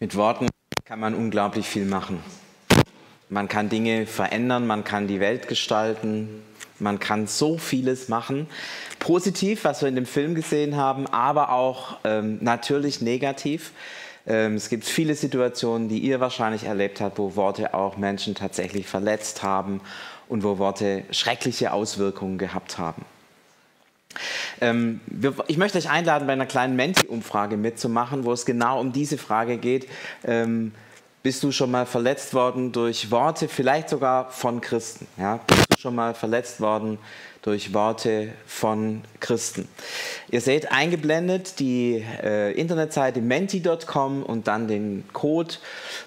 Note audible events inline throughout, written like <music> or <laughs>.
Mit Worten kann man unglaublich viel machen. Man kann Dinge verändern, man kann die Welt gestalten, man kann so vieles machen. Positiv, was wir in dem Film gesehen haben, aber auch ähm, natürlich negativ. Ähm, es gibt viele Situationen, die ihr wahrscheinlich erlebt habt, wo Worte auch Menschen tatsächlich verletzt haben und wo Worte schreckliche Auswirkungen gehabt haben. Ähm, ich möchte euch einladen, bei einer kleinen Menti-Umfrage mitzumachen, wo es genau um diese Frage geht. Ähm, bist du schon mal verletzt worden durch Worte, vielleicht sogar von Christen? Ja? Schon mal verletzt worden durch Worte von Christen. Ihr seht eingeblendet die äh, Internetseite menti.com und dann den Code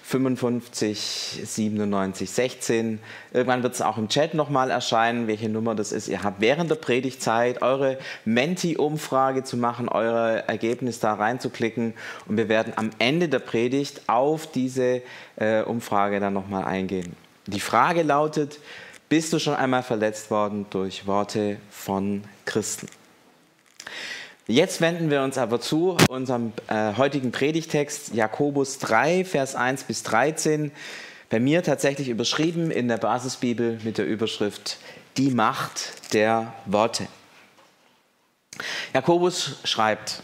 559716. Irgendwann wird es auch im Chat nochmal erscheinen, welche Nummer das ist. Ihr habt während der Predigtzeit eure Menti-Umfrage zu machen, eure Ergebnisse da reinzuklicken und wir werden am Ende der Predigt auf diese äh, Umfrage dann nochmal eingehen. Die Frage lautet, bist du schon einmal verletzt worden durch Worte von Christen? Jetzt wenden wir uns aber zu unserem äh, heutigen Predigtext Jakobus 3, Vers 1 bis 13. Bei mir tatsächlich überschrieben in der Basisbibel mit der Überschrift Die Macht der Worte. Jakobus schreibt,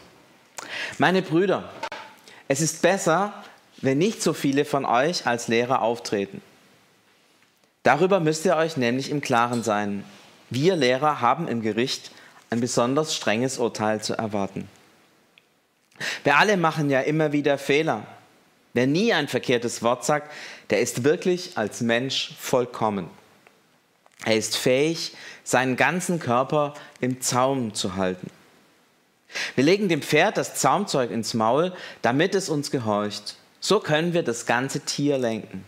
meine Brüder, es ist besser, wenn nicht so viele von euch als Lehrer auftreten. Darüber müsst ihr euch nämlich im Klaren sein. Wir Lehrer haben im Gericht ein besonders strenges Urteil zu erwarten. Wir alle machen ja immer wieder Fehler. Wer nie ein verkehrtes Wort sagt, der ist wirklich als Mensch vollkommen. Er ist fähig, seinen ganzen Körper im Zaum zu halten. Wir legen dem Pferd das Zaumzeug ins Maul, damit es uns gehorcht. So können wir das ganze Tier lenken.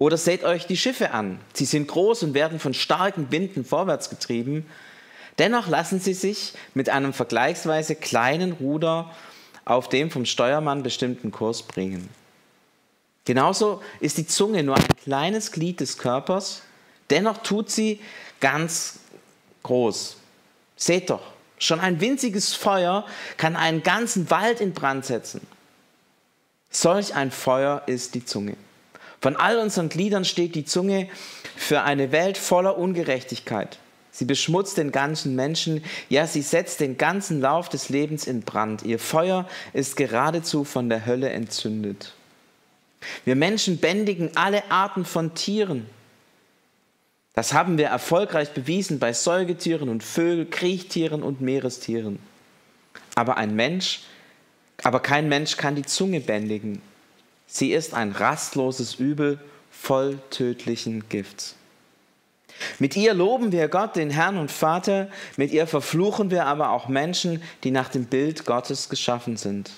Oder seht euch die Schiffe an. Sie sind groß und werden von starken Winden vorwärts getrieben. Dennoch lassen sie sich mit einem vergleichsweise kleinen Ruder auf dem vom Steuermann bestimmten Kurs bringen. Genauso ist die Zunge nur ein kleines Glied des Körpers, dennoch tut sie ganz groß. Seht doch, schon ein winziges Feuer kann einen ganzen Wald in Brand setzen. Solch ein Feuer ist die Zunge. Von all unseren Gliedern steht die Zunge für eine Welt voller Ungerechtigkeit. Sie beschmutzt den ganzen Menschen, ja, sie setzt den ganzen Lauf des Lebens in Brand. Ihr Feuer ist geradezu von der Hölle entzündet. Wir Menschen bändigen alle Arten von Tieren. Das haben wir erfolgreich bewiesen bei Säugetieren und Vögeln, Kriechtieren und Meerestieren. Aber ein Mensch, aber kein Mensch kann die Zunge bändigen. Sie ist ein rastloses Übel voll tödlichen Gifts. Mit ihr loben wir Gott, den Herrn und Vater, mit ihr verfluchen wir aber auch Menschen, die nach dem Bild Gottes geschaffen sind.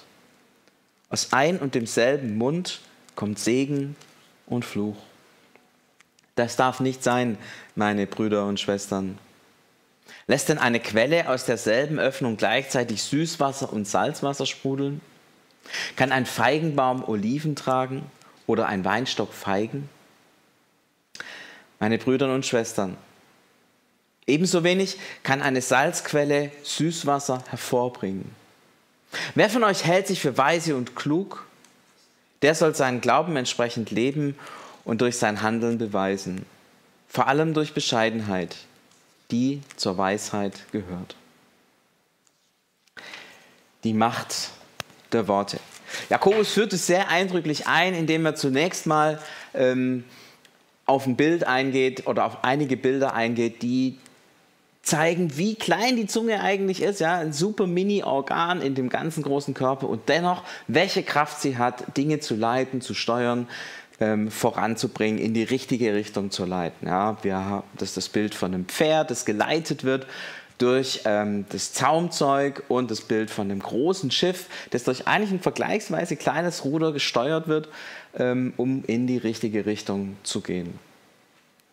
Aus ein und demselben Mund kommt Segen und Fluch. Das darf nicht sein, meine Brüder und Schwestern. Lässt denn eine Quelle aus derselben Öffnung gleichzeitig Süßwasser und Salzwasser sprudeln? Kann ein Feigenbaum Oliven tragen oder ein Weinstock Feigen? Meine Brüder und Schwestern, ebenso wenig kann eine Salzquelle Süßwasser hervorbringen. Wer von euch hält sich für weise und klug? Der soll seinen Glauben entsprechend leben und durch sein Handeln beweisen. Vor allem durch Bescheidenheit, die zur Weisheit gehört. Die Macht der Worte. Jakobus führt es sehr eindrücklich ein, indem er zunächst mal ähm, auf ein Bild eingeht oder auf einige Bilder eingeht, die zeigen, wie klein die Zunge eigentlich ist, ja, ein super Mini-Organ in dem ganzen großen Körper und dennoch, welche Kraft sie hat, Dinge zu leiten, zu steuern, ähm, voranzubringen, in die richtige Richtung zu leiten. Ja, wir das ist das Bild von einem Pferd, das geleitet wird durch ähm, das Zaumzeug und das Bild von einem großen Schiff, das durch eigentlich ein vergleichsweise kleines Ruder gesteuert wird, ähm, um in die richtige Richtung zu gehen.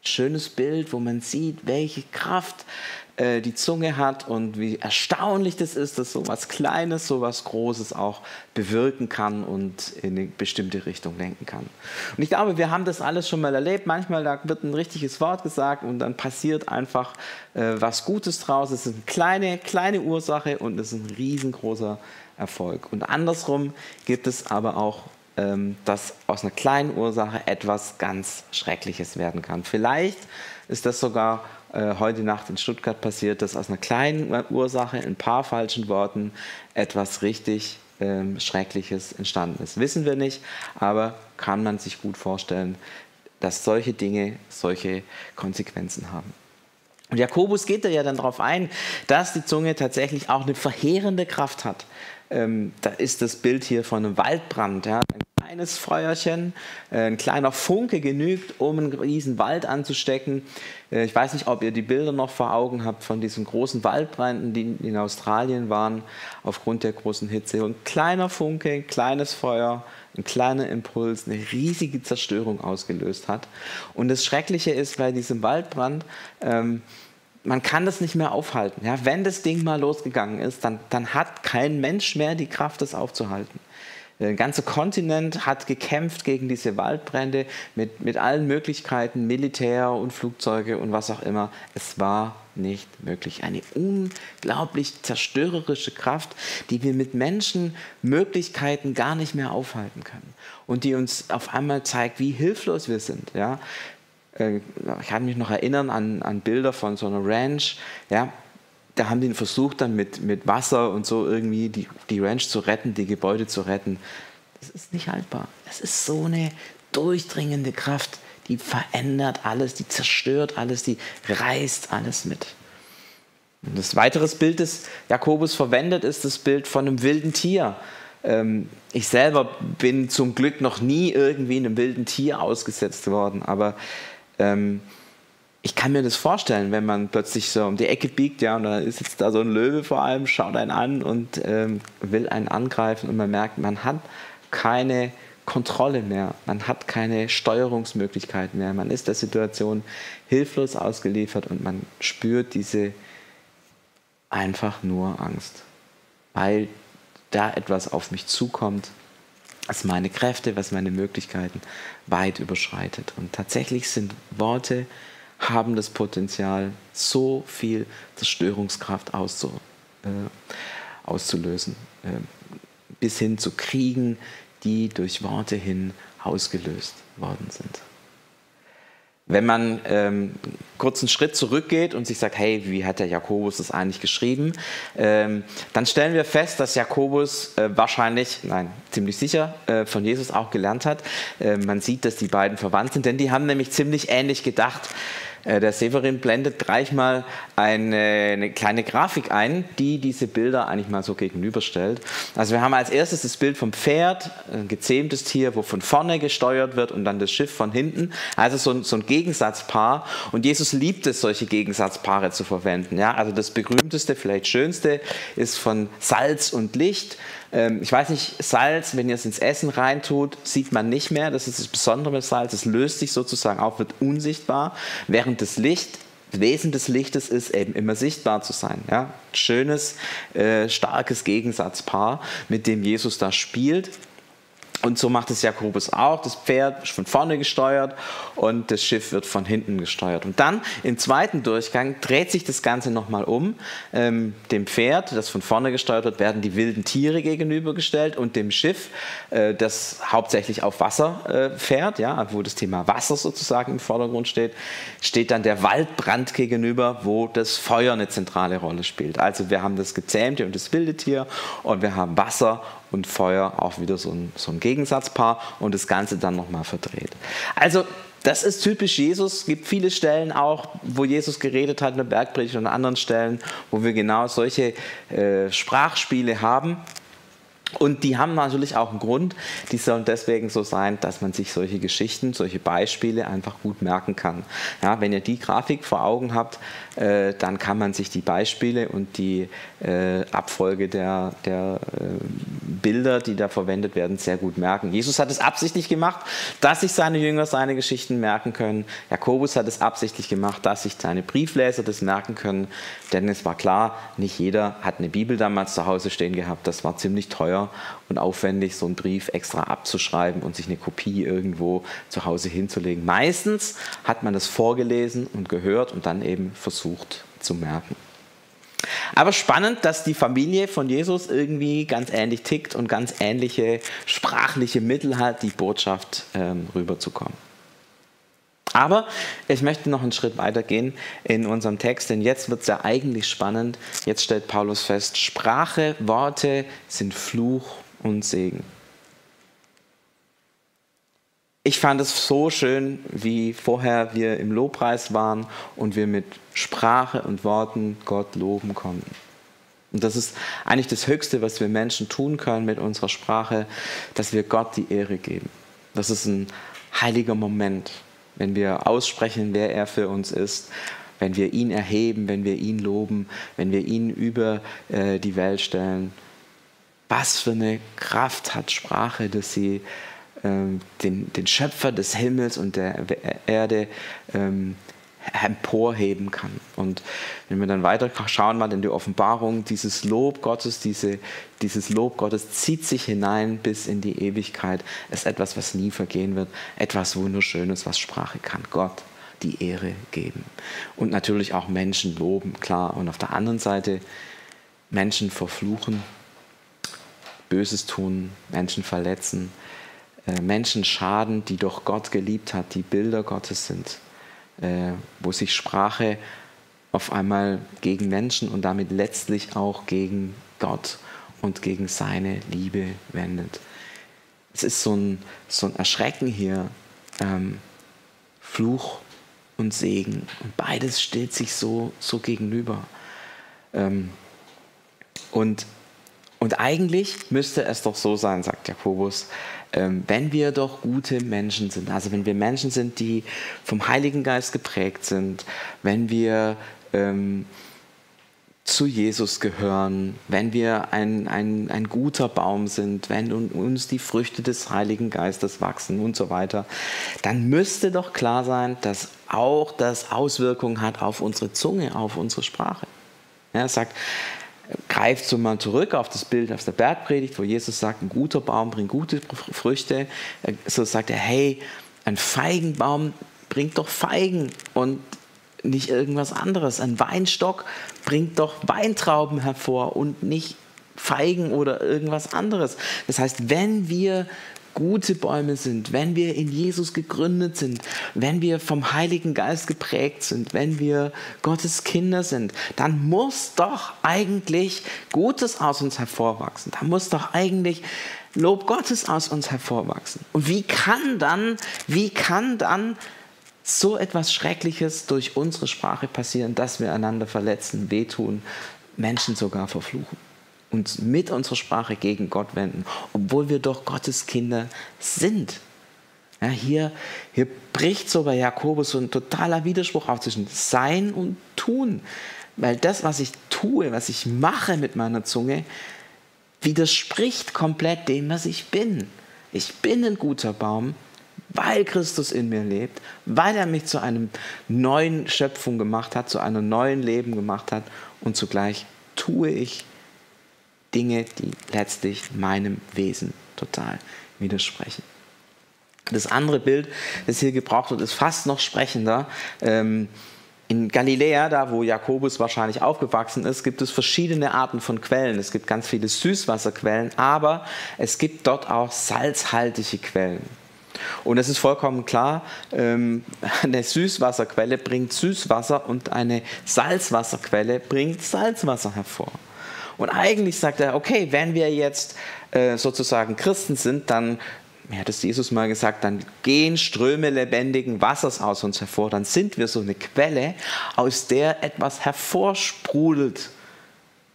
Schönes Bild, wo man sieht, welche Kraft äh, die Zunge hat und wie erstaunlich das ist, dass so was Kleines, so was Großes auch bewirken kann und in eine bestimmte Richtung lenken kann. Und ich glaube, wir haben das alles schon mal erlebt. Manchmal da wird ein richtiges Wort gesagt und dann passiert einfach äh, was Gutes draus. Es ist eine kleine, kleine Ursache und es ist ein riesengroßer Erfolg. Und andersrum gibt es aber auch dass aus einer kleinen Ursache etwas ganz Schreckliches werden kann. Vielleicht ist das sogar äh, heute Nacht in Stuttgart passiert, dass aus einer kleinen Ursache, in ein paar falschen Worten, etwas richtig ähm, Schreckliches entstanden ist. Wissen wir nicht, aber kann man sich gut vorstellen, dass solche Dinge solche Konsequenzen haben. Und Jakobus geht da ja dann darauf ein, dass die Zunge tatsächlich auch eine verheerende Kraft hat. Ähm, da ist das Bild hier von einem Waldbrand. Ja. Ein kleines Feuerchen, äh, ein kleiner Funke genügt, um einen riesen Wald anzustecken. Äh, ich weiß nicht, ob ihr die Bilder noch vor Augen habt von diesen großen Waldbränden, die in Australien waren, aufgrund der großen Hitze. Ein kleiner Funke, ein kleines Feuer, ein kleiner Impuls eine riesige Zerstörung ausgelöst hat. Und das Schreckliche ist bei diesem Waldbrand, ähm, man kann das nicht mehr aufhalten. Ja, wenn das Ding mal losgegangen ist, dann, dann hat kein Mensch mehr die Kraft, das aufzuhalten. Der ganze Kontinent hat gekämpft gegen diese Waldbrände mit, mit allen Möglichkeiten, Militär und Flugzeuge und was auch immer. Es war nicht möglich. Eine unglaublich zerstörerische Kraft, die wir mit Menschenmöglichkeiten gar nicht mehr aufhalten können. Und die uns auf einmal zeigt, wie hilflos wir sind. Ja? Äh, ich kann mich noch erinnern an, an Bilder von so einer Ranch. Ja? Da haben die versucht, dann mit, mit Wasser und so irgendwie die, die Ranch zu retten, die Gebäude zu retten. Das ist nicht haltbar. Das ist so eine durchdringende Kraft, die verändert alles, die zerstört alles, die reißt alles mit. Und das weitere Bild, das Jakobus verwendet, ist das Bild von einem wilden Tier. Ähm, ich selber bin zum Glück noch nie irgendwie einem wilden Tier ausgesetzt worden, aber ähm, ich kann mir das vorstellen, wenn man plötzlich so um die Ecke biegt, ja, und da ist jetzt da so ein Löwe vor allem, schaut einen an und ähm, will einen angreifen und man merkt, man hat keine Kontrolle mehr, man hat keine Steuerungsmöglichkeiten mehr, man ist der Situation hilflos ausgeliefert und man spürt diese einfach nur Angst, weil da etwas auf mich zukommt, was meine Kräfte, was meine Möglichkeiten weit überschreitet. Und tatsächlich sind Worte, haben das Potenzial, so viel Zerstörungskraft auszu, äh, auszulösen, äh, bis hin zu Kriegen, die durch Worte hin ausgelöst worden sind. Wenn man ähm, kurz einen Schritt zurückgeht und sich sagt, hey, wie hat der Jakobus das eigentlich geschrieben, ähm, dann stellen wir fest, dass Jakobus äh, wahrscheinlich, nein, ziemlich sicher äh, von Jesus auch gelernt hat. Äh, man sieht, dass die beiden verwandt sind, denn die haben nämlich ziemlich ähnlich gedacht. Äh, der Severin blendet gleich mal eine, eine, kleine Grafik ein, die diese Bilder eigentlich mal so gegenüberstellt. Also wir haben als erstes das Bild vom Pferd, ein gezähmtes Tier, wo von vorne gesteuert wird und dann das Schiff von hinten. Also so ein, so ein Gegensatzpaar. Und Jesus liebt es, solche Gegensatzpaare zu verwenden. Ja, also das berühmteste, vielleicht schönste, ist von Salz und Licht. Ähm, ich weiß nicht, Salz, wenn ihr es ins Essen reintut, sieht man nicht mehr. Das ist das Besondere mit Salz. Es löst sich sozusagen auf, wird unsichtbar, während das Licht Wesen des Lichtes ist eben immer sichtbar zu sein. Ja? Schönes, äh, starkes Gegensatzpaar, mit dem Jesus da spielt. Und so macht es Jakobus auch. Das Pferd ist von vorne gesteuert und das Schiff wird von hinten gesteuert. Und dann im zweiten Durchgang dreht sich das Ganze nochmal um. Ähm, dem Pferd, das von vorne gesteuert wird, werden die wilden Tiere gegenübergestellt und dem Schiff, äh, das hauptsächlich auf Wasser äh, fährt, ja, wo das Thema Wasser sozusagen im Vordergrund steht, steht dann der Waldbrand gegenüber, wo das Feuer eine zentrale Rolle spielt. Also wir haben das gezähmte und das wilde Tier und wir haben Wasser und Feuer auch wieder so ein, so ein Gegensatzpaar und das Ganze dann nochmal verdreht. Also das ist typisch Jesus. Es gibt viele Stellen auch, wo Jesus geredet hat in der Bergpredigt und an anderen Stellen, wo wir genau solche äh, Sprachspiele haben. Und die haben natürlich auch einen Grund. Die sollen deswegen so sein, dass man sich solche Geschichten, solche Beispiele einfach gut merken kann. Ja, wenn ihr die Grafik vor Augen habt, äh, dann kann man sich die Beispiele und die äh, Abfolge der, der äh, Bilder, die da verwendet werden, sehr gut merken. Jesus hat es absichtlich gemacht, dass sich seine Jünger seine Geschichten merken können. Jakobus hat es absichtlich gemacht, dass sich seine Briefleser das merken können. Denn es war klar, nicht jeder hat eine Bibel damals zu Hause stehen gehabt. Das war ziemlich teuer teuer und aufwendig, so einen Brief extra abzuschreiben und sich eine Kopie irgendwo zu Hause hinzulegen. Meistens hat man das vorgelesen und gehört und dann eben versucht zu merken. Aber spannend, dass die Familie von Jesus irgendwie ganz ähnlich tickt und ganz ähnliche sprachliche Mittel hat, die Botschaft ähm, rüberzukommen. Aber ich möchte noch einen Schritt weiter gehen in unserem Text, denn jetzt wird es ja eigentlich spannend. Jetzt stellt Paulus fest, Sprache, Worte sind Fluch und Segen. Ich fand es so schön, wie vorher wir im Lobpreis waren und wir mit Sprache und Worten Gott loben konnten. Und das ist eigentlich das Höchste, was wir Menschen tun können mit unserer Sprache, dass wir Gott die Ehre geben. Das ist ein heiliger Moment, wenn wir aussprechen, wer er für uns ist, wenn wir ihn erheben, wenn wir ihn loben, wenn wir ihn über äh, die Welt stellen. Was für eine Kraft hat Sprache, dass sie ähm, den, den Schöpfer des Himmels und der Erde ähm, emporheben kann. Und wenn wir dann weiter schauen mal in die Offenbarung, dieses Lob Gottes, diese, dieses Lob Gottes zieht sich hinein bis in die Ewigkeit. Es ist etwas, was nie vergehen wird, etwas Wunderschönes, was Sprache kann. Gott die Ehre geben. Und natürlich auch Menschen loben, klar. Und auf der anderen Seite Menschen verfluchen, Böses tun, Menschen verletzen, äh, Menschen schaden, die doch Gott geliebt hat, die Bilder Gottes sind, äh, wo sich Sprache auf einmal gegen Menschen und damit letztlich auch gegen Gott und gegen seine Liebe wendet. Es ist so ein, so ein Erschrecken hier, ähm, Fluch und Segen. Und beides steht sich so, so gegenüber. Ähm, und, und eigentlich müsste es doch so sein, sagt Jakobus, ähm, wenn wir doch gute Menschen sind, also wenn wir Menschen sind, die vom Heiligen Geist geprägt sind, wenn wir ähm, zu Jesus gehören, wenn wir ein, ein, ein guter Baum sind, wenn uns die Früchte des Heiligen Geistes wachsen und so weiter, dann müsste doch klar sein, dass auch das Auswirkungen hat auf unsere Zunge, auf unsere Sprache. Er sagt, greift so mal zurück auf das Bild aus der Bergpredigt, wo Jesus sagt, ein guter Baum bringt gute Früchte. So sagt er, hey, ein Feigenbaum bringt doch Feigen und nicht irgendwas anderes. Ein Weinstock bringt doch Weintrauben hervor und nicht Feigen oder irgendwas anderes. Das heißt, wenn wir gute Bäume sind, wenn wir in Jesus gegründet sind, wenn wir vom Heiligen Geist geprägt sind, wenn wir Gottes Kinder sind, dann muss doch eigentlich Gutes aus uns hervorwachsen. Da muss doch eigentlich Lob Gottes aus uns hervorwachsen. Und wie kann dann, wie kann dann so etwas Schreckliches durch unsere Sprache passieren, dass wir einander verletzen, wehtun, Menschen sogar verfluchen? Uns mit unserer Sprache gegen Gott wenden, obwohl wir doch Gottes Kinder sind. Ja, hier, hier bricht so bei Jakobus so ein totaler Widerspruch auf zwischen Sein und Tun. Weil das, was ich tue, was ich mache mit meiner Zunge, widerspricht komplett dem, was ich bin. Ich bin ein guter Baum, weil Christus in mir lebt, weil er mich zu einer neuen Schöpfung gemacht hat, zu einem neuen Leben gemacht hat und zugleich tue ich Dinge, die letztlich meinem Wesen total widersprechen. Das andere Bild, das hier gebraucht wird, ist fast noch sprechender. Ähm, in Galiläa, da wo Jakobus wahrscheinlich aufgewachsen ist, gibt es verschiedene Arten von Quellen. Es gibt ganz viele Süßwasserquellen, aber es gibt dort auch salzhaltige Quellen. Und es ist vollkommen klar, ähm, <laughs> eine Süßwasserquelle bringt Süßwasser und eine Salzwasserquelle bringt Salzwasser hervor. Und eigentlich sagt er, okay, wenn wir jetzt äh, sozusagen Christen sind, dann mir hat es Jesus mal gesagt, dann gehen Ströme lebendigen Wassers aus uns hervor, dann sind wir so eine Quelle, aus der etwas hervorsprudelt.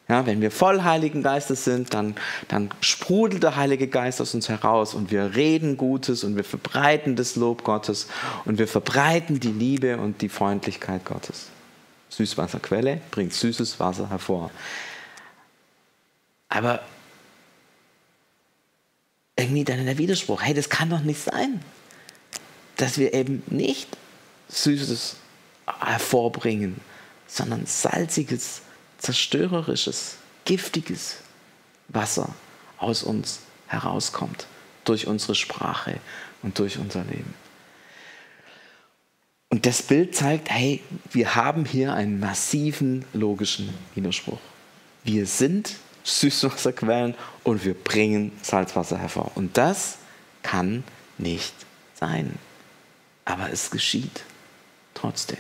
Ja, wenn wir voll Heiligen Geistes sind, dann, dann sprudelt der Heilige Geist aus uns heraus und wir reden Gutes und wir verbreiten das Lob Gottes und wir verbreiten die Liebe und die Freundlichkeit Gottes. Süßwasserquelle bringt süßes Wasser hervor. Aber irgendwie dann der Widerspruch, hey, das kann doch nicht sein, dass wir eben nicht Süßes hervorbringen, sondern salziges, zerstörerisches, giftiges Wasser aus uns herauskommt durch unsere Sprache und durch unser Leben. Und das Bild zeigt, hey, wir haben hier einen massiven logischen Widerspruch. Wir sind Süßwasserquellen und wir bringen Salzwasser hervor. Und das kann nicht sein. Aber es geschieht trotzdem.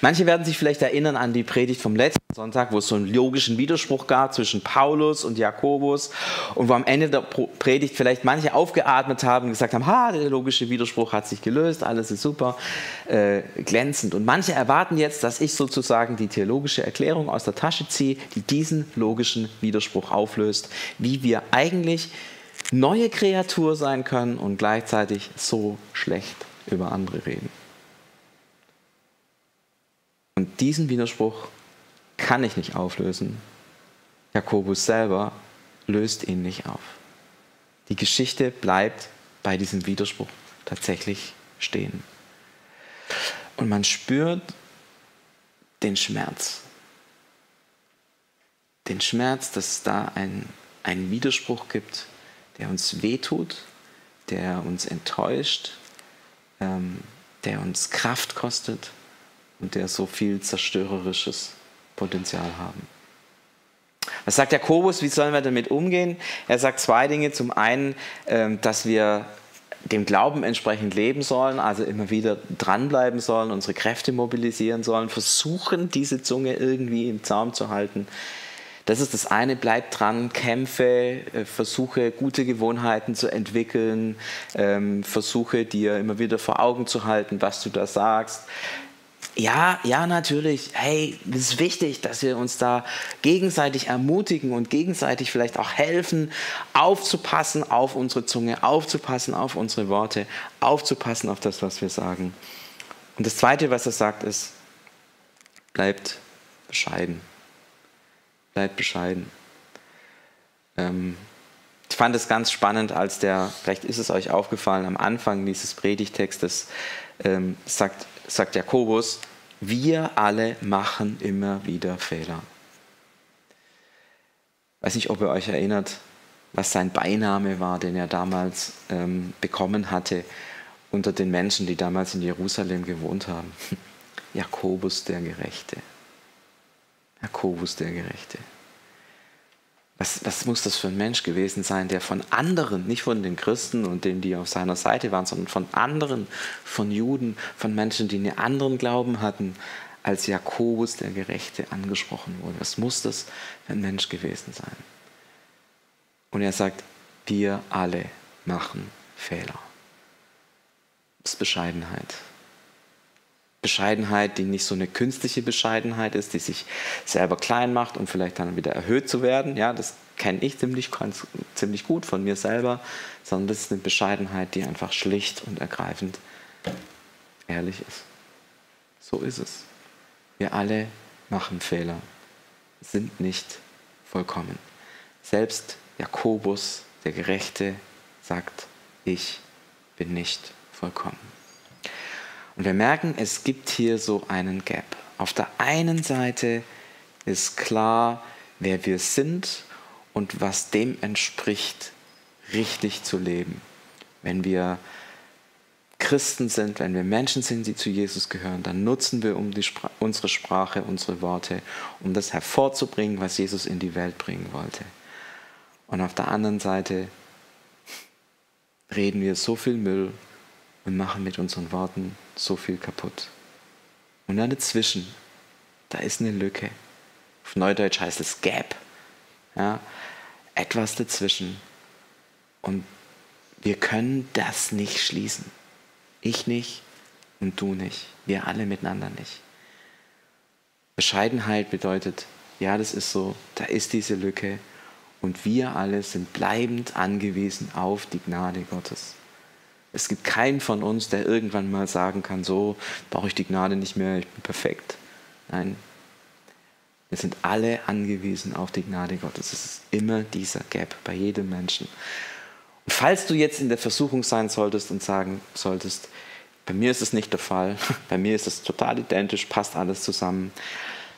Manche werden sich vielleicht erinnern an die Predigt vom letzten Sonntag, wo es so einen logischen Widerspruch gab zwischen Paulus und Jakobus und wo am Ende der Predigt vielleicht manche aufgeatmet haben und gesagt haben, ha, der logische Widerspruch hat sich gelöst, alles ist super, äh, glänzend. Und manche erwarten jetzt, dass ich sozusagen die theologische Erklärung aus der Tasche ziehe, die diesen logischen Widerspruch auflöst, wie wir eigentlich neue Kreatur sein können und gleichzeitig so schlecht über andere reden. Und diesen Widerspruch kann ich nicht auflösen. Jakobus selber löst ihn nicht auf. Die Geschichte bleibt bei diesem Widerspruch tatsächlich stehen. Und man spürt den Schmerz. Den Schmerz, dass es da einen, Widerspruch gibt, der uns wehtut, der uns enttäuscht, ähm, der uns Kraft kostet und der so viel zerstörerisches Potenzial haben. Was sagt Jakobus, wie sollen wir damit umgehen? Er sagt zwei Dinge. Zum einen, ähm, dass wir dem Glauben entsprechend leben sollen, also immer wieder dranbleiben sollen, unsere Kräfte mobilisieren sollen, versuchen, diese Zunge irgendwie im Zaum zu halten. Das ist das eine, bleib dran, kämpfe, äh, versuche gute Gewohnheiten zu entwickeln, ähm, versuche dir immer wieder vor Augen zu halten, was du da sagst. Ja, ja, natürlich. Hey, es ist wichtig, dass wir uns da gegenseitig ermutigen und gegenseitig vielleicht auch helfen, aufzupassen auf unsere Zunge, aufzupassen auf unsere Worte, aufzupassen auf das, was wir sagen. Und das Zweite, was er sagt, ist, bleibt bescheiden. Bleibt bescheiden. Ähm, ich fand es ganz spannend, als der, vielleicht ist es euch aufgefallen, am Anfang dieses Predigtextes ähm, sagt, sagt Jakobus, wir alle machen immer wieder Fehler. Ich weiß nicht, ob ihr euch erinnert, was sein Beiname war, den er damals ähm, bekommen hatte unter den Menschen, die damals in Jerusalem gewohnt haben. <laughs> Jakobus der Gerechte. Jakobus der Gerechte. Was, was muss das für ein Mensch gewesen sein, der von anderen, nicht von den Christen und denen, die auf seiner Seite waren, sondern von anderen, von Juden, von Menschen, die einen anderen Glauben hatten, als Jakobus der Gerechte angesprochen wurde. Was muss das für ein Mensch gewesen sein? Und er sagt, wir alle machen Fehler. Das ist Bescheidenheit. Bescheidenheit, die nicht so eine künstliche Bescheidenheit ist, die sich selber klein macht, um vielleicht dann wieder erhöht zu werden. Ja, das kenne ich ziemlich, ziemlich gut von mir selber, sondern das ist eine Bescheidenheit, die einfach schlicht und ergreifend ehrlich ist. So ist es. Wir alle machen Fehler, sind nicht vollkommen. Selbst Jakobus, der Gerechte, sagt, ich bin nicht vollkommen. Und wir merken, es gibt hier so einen Gap. Auf der einen Seite ist klar, wer wir sind und was dem entspricht, richtig zu leben. Wenn wir Christen sind, wenn wir Menschen sind, die zu Jesus gehören, dann nutzen wir um Spra unsere Sprache, unsere Worte, um das hervorzubringen, was Jesus in die Welt bringen wollte. Und auf der anderen Seite reden wir so viel Müll und machen mit unseren Worten so viel kaputt. Und dann dazwischen, da ist eine Lücke. Auf Neudeutsch heißt es Gap. Ja, etwas dazwischen. Und wir können das nicht schließen. Ich nicht und du nicht. Wir alle miteinander nicht. Bescheidenheit bedeutet, ja, das ist so, da ist diese Lücke und wir alle sind bleibend angewiesen auf die Gnade Gottes. Es gibt keinen von uns, der irgendwann mal sagen kann, so brauche ich die Gnade nicht mehr, ich bin perfekt. Nein, wir sind alle angewiesen auf die Gnade Gottes. Es ist immer dieser Gap bei jedem Menschen. Und falls du jetzt in der Versuchung sein solltest und sagen solltest, bei mir ist es nicht der Fall, <laughs> bei mir ist es total identisch, passt alles zusammen,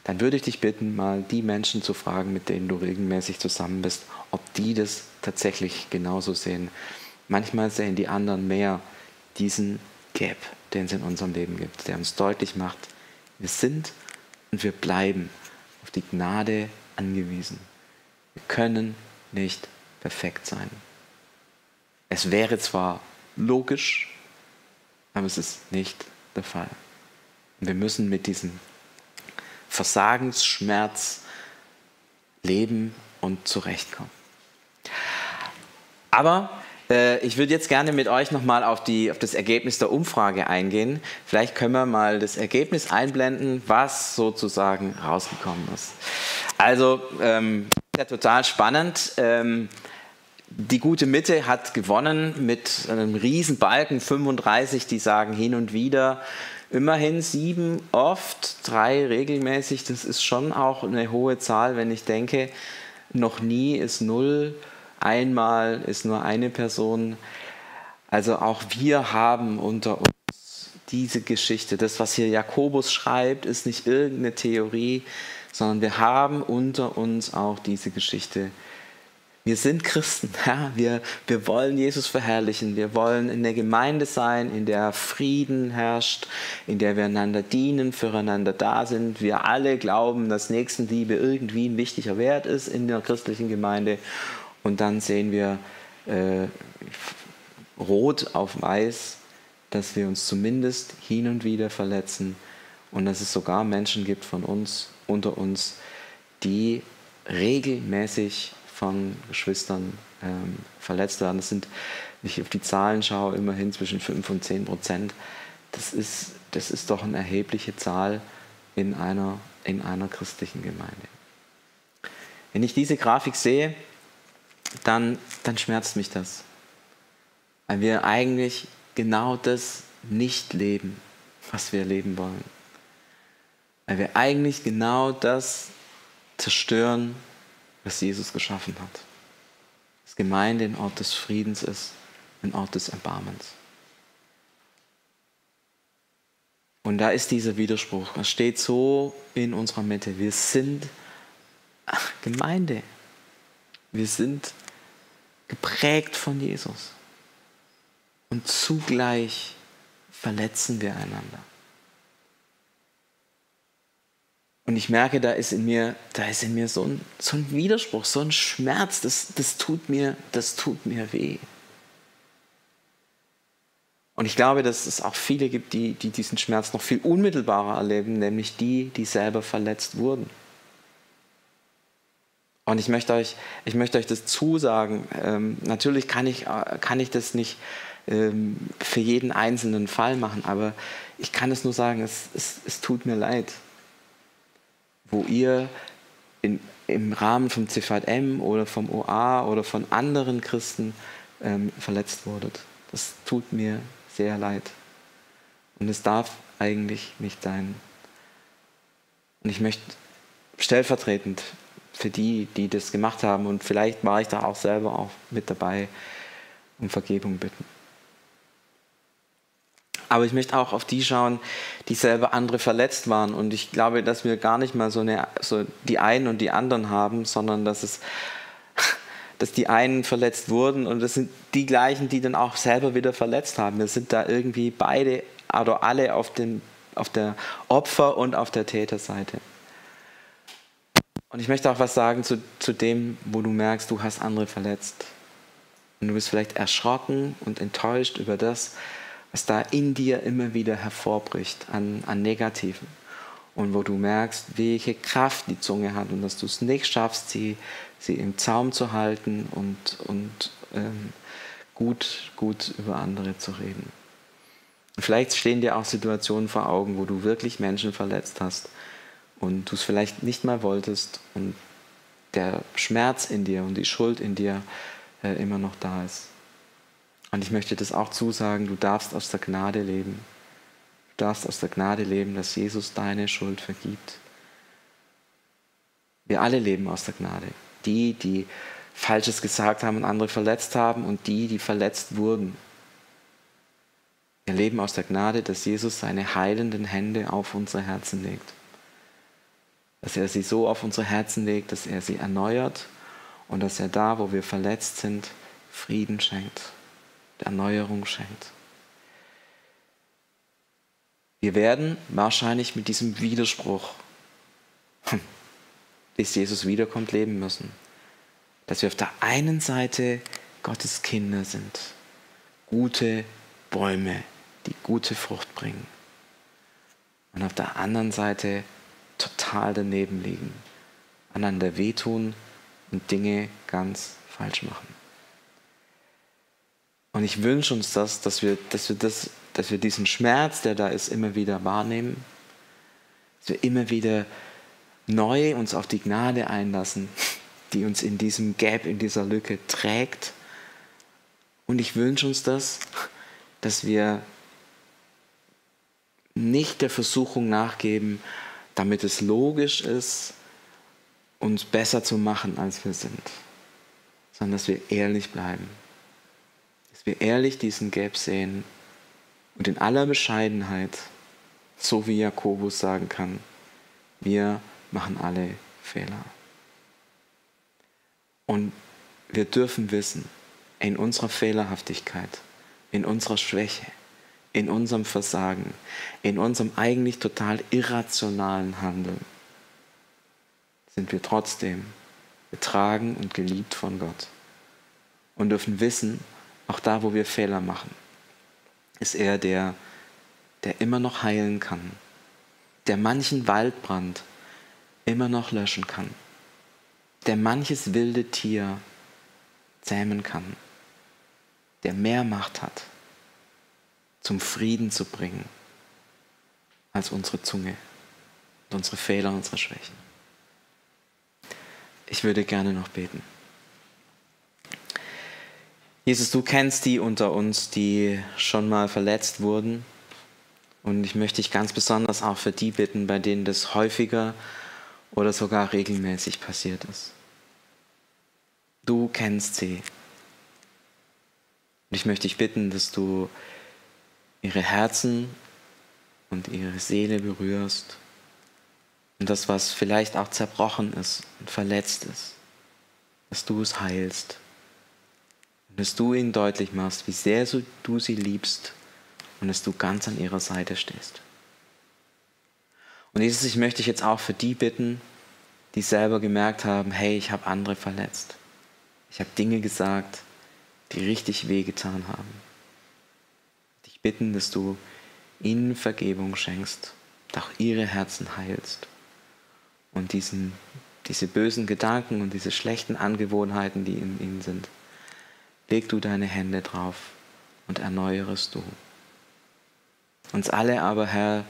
dann würde ich dich bitten, mal die Menschen zu fragen, mit denen du regelmäßig zusammen bist, ob die das tatsächlich genauso sehen. Manchmal sehen die anderen mehr diesen Gap, den es in unserem Leben gibt, der uns deutlich macht, wir sind und wir bleiben auf die Gnade angewiesen. Wir können nicht perfekt sein. Es wäre zwar logisch, aber es ist nicht der Fall. Und wir müssen mit diesem Versagensschmerz leben und zurechtkommen. Aber ich würde jetzt gerne mit euch nochmal auf, auf das Ergebnis der Umfrage eingehen. Vielleicht können wir mal das Ergebnis einblenden, was sozusagen rausgekommen ist. Also, ähm, ja total spannend. Ähm, die gute Mitte hat gewonnen mit einem riesen Balken, 35, die sagen hin und wieder. Immerhin sieben oft, drei regelmäßig. Das ist schon auch eine hohe Zahl, wenn ich denke, noch nie ist null einmal ist nur eine Person. Also auch wir haben unter uns diese Geschichte. Das, was hier Jakobus schreibt, ist nicht irgendeine Theorie, sondern wir haben unter uns auch diese Geschichte. Wir sind Christen, <laughs> ja? wir, wir wollen Jesus verherrlichen, wir wollen in der Gemeinde sein, in der Frieden herrscht, in der wir einander dienen, füreinander da sind. Wir alle glauben, dass Nächstenliebe irgendwie ein wichtiger Wert ist in der christlichen Gemeinde und dann sehen wir äh, rot auf weiß, dass wir uns zumindest hin und wieder verletzen und dass es sogar Menschen gibt von uns, unter uns, die regelmäßig von Geschwistern ähm, verletzt werden. Das sind, wenn ich auf die Zahlen schaue, immerhin zwischen 5 und 10 Prozent. Das ist, das ist doch eine erhebliche Zahl in einer, in einer christlichen Gemeinde. Wenn ich diese Grafik sehe, dann, dann schmerzt mich das. Weil wir eigentlich genau das nicht leben, was wir leben wollen. Weil wir eigentlich genau das zerstören, was Jesus geschaffen hat. Dass Gemeinde ein Ort des Friedens ist, ein Ort des Erbarmens. Und da ist dieser Widerspruch. Es steht so in unserer Mitte. Wir sind Gemeinde. Wir sind geprägt von Jesus. Und zugleich verletzen wir einander. Und ich merke, da ist in mir, da ist in mir so ein, so ein Widerspruch, so ein Schmerz, das, das, tut mir, das tut mir weh. Und ich glaube, dass es auch viele gibt, die, die diesen Schmerz noch viel unmittelbarer erleben, nämlich die, die selber verletzt wurden. Und ich möchte euch, ich möchte euch das zusagen. Ähm, natürlich kann ich, kann ich das nicht ähm, für jeden einzelnen Fall machen, aber ich kann es nur sagen, es, es, es tut mir leid, wo ihr in, im Rahmen vom CVM oder vom OA oder von anderen Christen ähm, verletzt wurdet. Das tut mir sehr leid. Und es darf eigentlich nicht sein. Und ich möchte stellvertretend für die, die das gemacht haben. Und vielleicht war ich da auch selber auch mit dabei, um Vergebung bitten. Aber ich möchte auch auf die schauen, die selber andere verletzt waren. Und ich glaube, dass wir gar nicht mal so, eine, so die einen und die anderen haben, sondern dass es <laughs> dass die einen verletzt wurden und das sind die gleichen, die dann auch selber wieder verletzt haben. Wir sind da irgendwie beide oder alle auf, den, auf der Opfer- und auf der Täterseite. Und ich möchte auch was sagen zu, zu dem, wo du merkst, du hast andere verletzt. Und du bist vielleicht erschrocken und enttäuscht über das, was da in dir immer wieder hervorbricht an, an Negativen. Und wo du merkst, welche Kraft die Zunge hat und dass du es nicht schaffst, sie, sie im Zaum zu halten und, und ähm, gut, gut über andere zu reden. Vielleicht stehen dir auch Situationen vor Augen, wo du wirklich Menschen verletzt hast und du es vielleicht nicht mal wolltest und der Schmerz in dir und die Schuld in dir äh, immer noch da ist. Und ich möchte das auch zusagen, du darfst aus der Gnade leben. Du darfst aus der Gnade leben, dass Jesus deine Schuld vergibt. Wir alle leben aus der Gnade. Die, die Falsches gesagt haben und andere verletzt haben und die, die verletzt wurden. Wir leben aus der Gnade, dass Jesus seine heilenden Hände auf unsere Herzen legt dass er sie so auf unsere Herzen legt, dass er sie erneuert und dass er da, wo wir verletzt sind, Frieden schenkt, Erneuerung schenkt. Wir werden wahrscheinlich mit diesem Widerspruch, hm, bis Jesus wiederkommt, leben müssen. Dass wir auf der einen Seite Gottes Kinder sind, gute Bäume, die gute Frucht bringen. Und auf der anderen Seite total daneben liegen, einander wehtun und Dinge ganz falsch machen. Und ich wünsche uns das, dass wir, dass wir, das, dass wir diesen Schmerz, der da ist, immer wieder wahrnehmen, dass wir immer wieder neu uns auf die Gnade einlassen, die uns in diesem Gap, in dieser Lücke trägt. Und ich wünsche uns das, dass wir nicht der Versuchung nachgeben, damit es logisch ist, uns besser zu machen, als wir sind, sondern dass wir ehrlich bleiben, dass wir ehrlich diesen Gap sehen und in aller Bescheidenheit, so wie Jakobus sagen kann, wir machen alle Fehler. Und wir dürfen wissen, in unserer Fehlerhaftigkeit, in unserer Schwäche, in unserem Versagen, in unserem eigentlich total irrationalen Handeln, sind wir trotzdem getragen und geliebt von Gott und dürfen wissen, auch da, wo wir Fehler machen, ist er der, der immer noch heilen kann, der manchen Waldbrand immer noch löschen kann, der manches wilde Tier zähmen kann, der mehr Macht hat zum Frieden zu bringen als unsere Zunge und unsere Fehler, unsere Schwächen. Ich würde gerne noch beten. Jesus, du kennst die unter uns, die schon mal verletzt wurden. Und ich möchte dich ganz besonders auch für die bitten, bei denen das häufiger oder sogar regelmäßig passiert ist. Du kennst sie. Und ich möchte dich bitten, dass du ihre Herzen und ihre Seele berührst und das, was vielleicht auch zerbrochen ist und verletzt ist, dass du es heilst und dass du ihnen deutlich machst, wie sehr du sie liebst und dass du ganz an ihrer Seite stehst. Und Jesus, ich möchte dich jetzt auch für die bitten, die selber gemerkt haben, hey, ich habe andere verletzt. Ich habe Dinge gesagt, die richtig wehgetan haben bitten, dass du ihnen Vergebung schenkst, auch ihre Herzen heilst und diesen, diese bösen Gedanken und diese schlechten Angewohnheiten, die in ihnen sind, leg du deine Hände drauf und erneuerst du. Uns alle aber, Herr,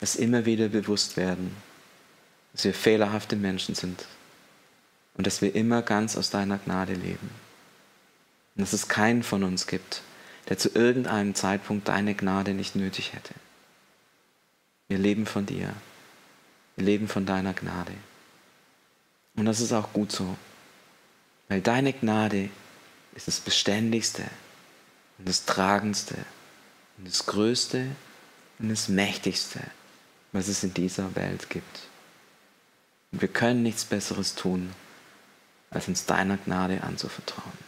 es immer wieder bewusst werden, dass wir fehlerhafte Menschen sind und dass wir immer ganz aus deiner Gnade leben. Und dass es keinen von uns gibt, der zu irgendeinem Zeitpunkt deine Gnade nicht nötig hätte. Wir leben von dir. Wir leben von deiner Gnade. Und das ist auch gut so, weil deine Gnade ist das Beständigste und das Tragendste und das Größte und das Mächtigste, was es in dieser Welt gibt. Und wir können nichts Besseres tun, als uns deiner Gnade anzuvertrauen.